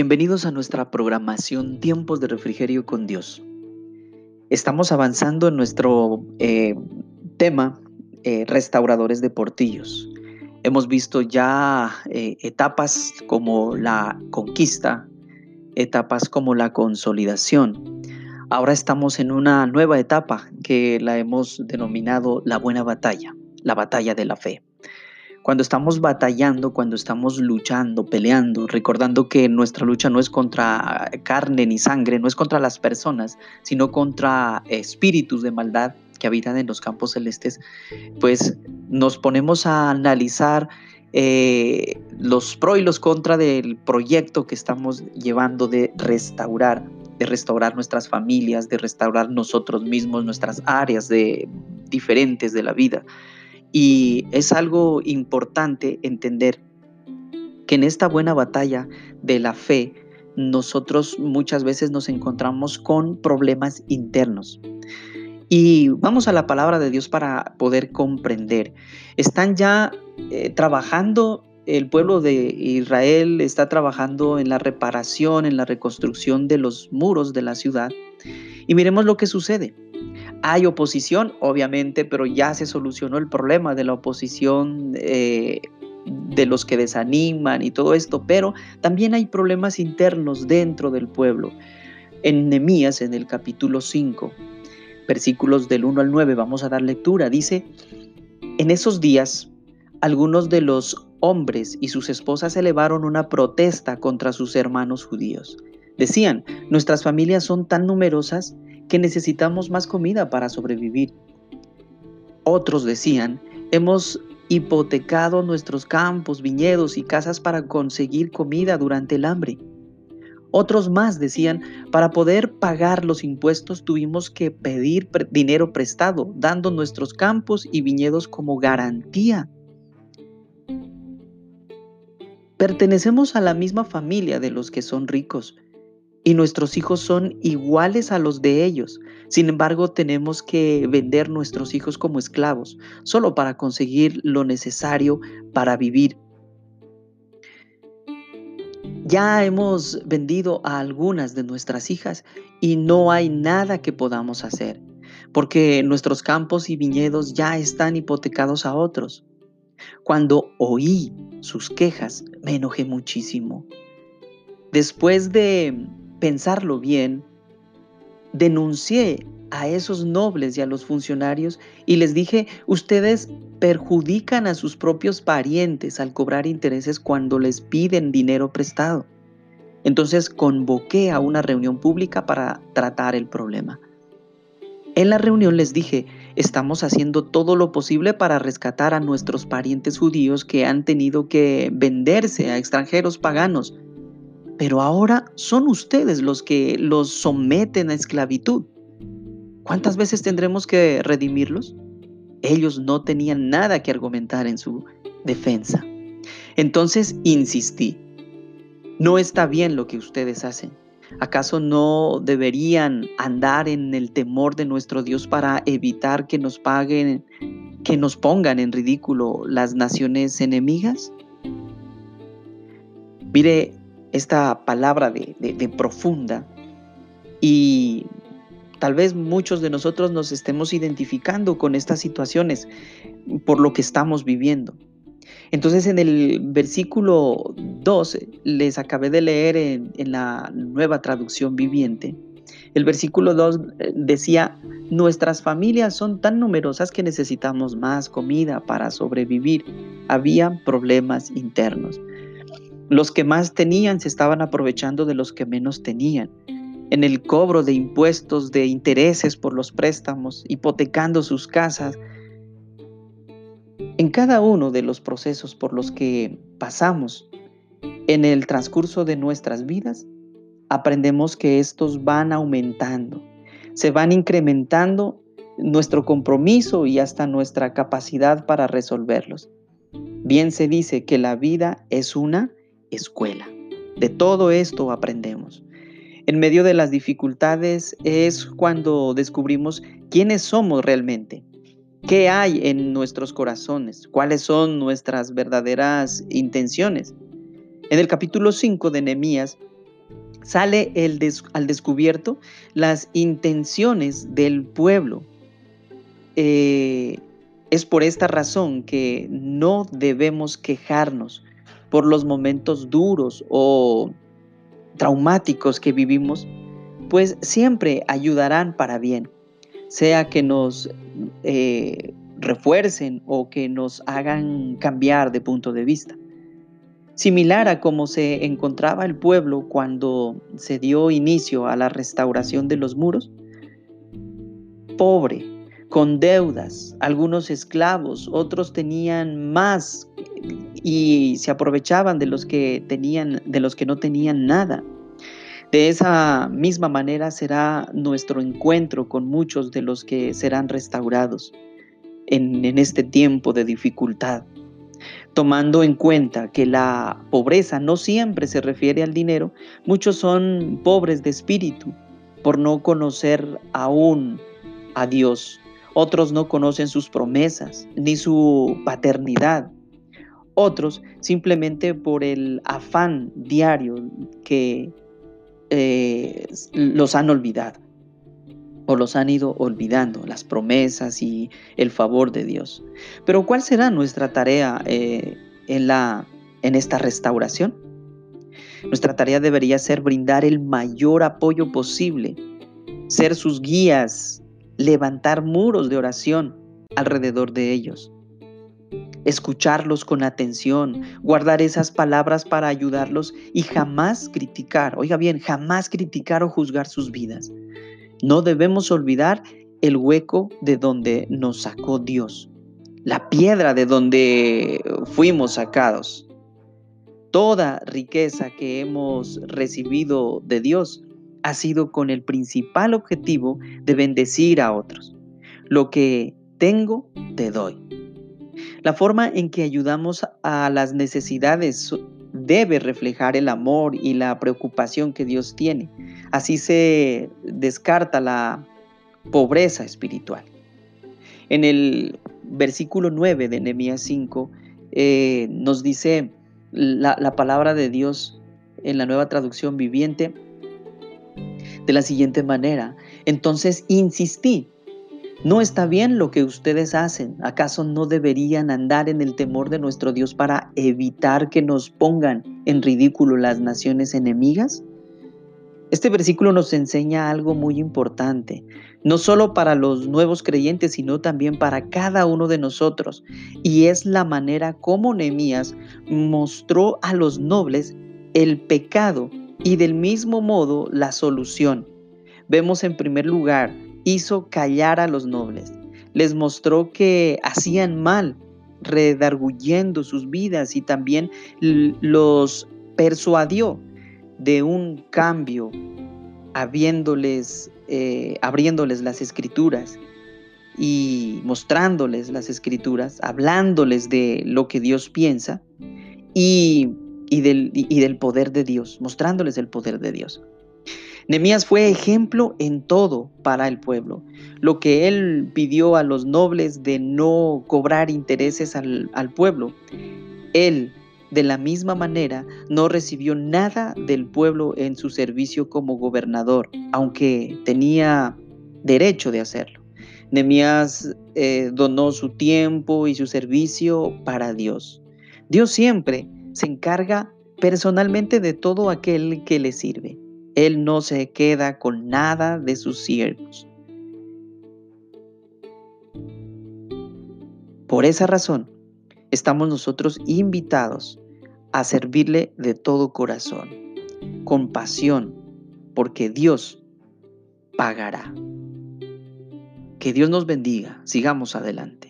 Bienvenidos a nuestra programación Tiempos de Refrigerio con Dios. Estamos avanzando en nuestro eh, tema eh, Restauradores de Portillos. Hemos visto ya eh, etapas como la conquista, etapas como la consolidación. Ahora estamos en una nueva etapa que la hemos denominado la buena batalla, la batalla de la fe. Cuando estamos batallando, cuando estamos luchando, peleando, recordando que nuestra lucha no es contra carne ni sangre, no es contra las personas, sino contra espíritus de maldad que habitan en los campos celestes, pues nos ponemos a analizar eh, los pro y los contra del proyecto que estamos llevando de restaurar, de restaurar nuestras familias, de restaurar nosotros mismos, nuestras áreas de, diferentes de la vida. Y es algo importante entender que en esta buena batalla de la fe, nosotros muchas veces nos encontramos con problemas internos. Y vamos a la palabra de Dios para poder comprender. Están ya eh, trabajando, el pueblo de Israel está trabajando en la reparación, en la reconstrucción de los muros de la ciudad. Y miremos lo que sucede. Hay oposición, obviamente, pero ya se solucionó el problema de la oposición, eh, de los que desaniman y todo esto, pero también hay problemas internos dentro del pueblo. En Nehemías, en el capítulo 5, versículos del 1 al 9, vamos a dar lectura, dice, en esos días, algunos de los hombres y sus esposas elevaron una protesta contra sus hermanos judíos. Decían, nuestras familias son tan numerosas que necesitamos más comida para sobrevivir. Otros decían, hemos hipotecado nuestros campos, viñedos y casas para conseguir comida durante el hambre. Otros más decían, para poder pagar los impuestos tuvimos que pedir dinero prestado, dando nuestros campos y viñedos como garantía. Pertenecemos a la misma familia de los que son ricos, y nuestros hijos son iguales a los de ellos. Sin embargo, tenemos que vender nuestros hijos como esclavos, solo para conseguir lo necesario para vivir. Ya hemos vendido a algunas de nuestras hijas y no hay nada que podamos hacer, porque nuestros campos y viñedos ya están hipotecados a otros. Cuando oí sus quejas, me enojé muchísimo. Después de pensarlo bien, denuncié a esos nobles y a los funcionarios y les dije, ustedes perjudican a sus propios parientes al cobrar intereses cuando les piden dinero prestado. Entonces convoqué a una reunión pública para tratar el problema. En la reunión les dije, estamos haciendo todo lo posible para rescatar a nuestros parientes judíos que han tenido que venderse a extranjeros paganos pero ahora son ustedes los que los someten a esclavitud. ¿Cuántas veces tendremos que redimirlos? Ellos no tenían nada que argumentar en su defensa. Entonces insistí, no está bien lo que ustedes hacen. ¿Acaso no deberían andar en el temor de nuestro Dios para evitar que nos paguen, que nos pongan en ridículo las naciones enemigas? Mire, esta palabra de, profunda y tal vez muchos de nosotros nos estemos identificando con estas situaciones por lo que estamos viviendo. Entonces en el versículo 12 les acabé de leer en, en, la nueva traducción viviente. El versículo 2 eh, decía, nuestras familias son tan numerosas que necesitamos más comida para sobrevivir. Había problemas internos. Los que más tenían se estaban aprovechando de los que menos tenían, en el cobro de impuestos, de intereses por los préstamos, hipotecando sus casas. En cada uno de los procesos por los que pasamos en el transcurso de nuestras vidas, aprendemos que estos van aumentando, se van incrementando nuestro compromiso y hasta nuestra capacidad para resolverlos. Bien se dice que la vida es una escuela. De todo esto aprendemos. En medio de las dificultades es cuando descubrimos quiénes somos realmente, qué hay en nuestros corazones, cuáles son nuestras verdaderas intenciones. En el capítulo 5 de Nehemías sale al descubierto las intenciones del pueblo. Eh, es por esta razón que no debemos quejarnos por los momentos duros o traumáticos que vivimos, pues siempre ayudarán para bien, sea que nos eh, refuercen o que nos hagan cambiar de punto de vista. Similar a como se encontraba el pueblo cuando se dio inicio a la restauración de los muros, pobre, con deudas, algunos esclavos, otros tenían más y se aprovechaban de los que tenían de los que no tenían nada. De esa misma manera será nuestro encuentro con muchos de los que serán restaurados en, en este tiempo de dificultad, tomando en cuenta que la pobreza no siempre se refiere al dinero, muchos son pobres de espíritu por no conocer aún a Dios otros no conocen sus promesas ni su paternidad. Otros simplemente por el afán diario que eh, los han olvidado o los han ido olvidando, las promesas y el favor de Dios. Pero ¿cuál será nuestra tarea eh, en, la, en esta restauración? Nuestra tarea debería ser brindar el mayor apoyo posible, ser sus guías levantar muros de oración alrededor de ellos. Escucharlos con atención, guardar esas palabras para ayudarlos y jamás criticar, oiga bien, jamás criticar o juzgar sus vidas. No debemos olvidar el hueco de donde nos sacó Dios, la piedra de donde fuimos sacados. Toda riqueza que hemos recibido de Dios ha sido con el principal objetivo de bendecir a otros. Lo que tengo, te doy. La forma en que ayudamos a las necesidades debe reflejar el amor y la preocupación que Dios tiene. Así se descarta la pobreza espiritual. En el versículo 9 de Nehemías 5 eh, nos dice la, la palabra de Dios en la nueva traducción viviente, de la siguiente manera. Entonces insistí, no está bien lo que ustedes hacen. ¿Acaso no deberían andar en el temor de nuestro Dios para evitar que nos pongan en ridículo las naciones enemigas? Este versículo nos enseña algo muy importante, no solo para los nuevos creyentes, sino también para cada uno de nosotros, y es la manera como Nehemías mostró a los nobles el pecado y del mismo modo la solución. Vemos en primer lugar, hizo callar a los nobles, les mostró que hacían mal, redarguyendo sus vidas y también los persuadió de un cambio, eh, abriéndoles las escrituras y mostrándoles las escrituras, hablándoles de lo que Dios piensa y del, y del poder de Dios, mostrándoles el poder de Dios. Nemías fue ejemplo en todo para el pueblo. Lo que él pidió a los nobles de no cobrar intereses al, pueblo, él de la misma manera no recibió nada del pueblo en su servicio como gobernador, aunque tenía derecho de hacerlo. Nemías eh, donó su tiempo y su servicio para Dios. Dios siempre se encarga personalmente de todo aquel que le sirve. Él no se queda con nada de sus siervos. Por esa razón, estamos nosotros invitados a servirle de todo corazón, con pasión, porque Dios pagará. Que Dios nos bendiga. Sigamos adelante.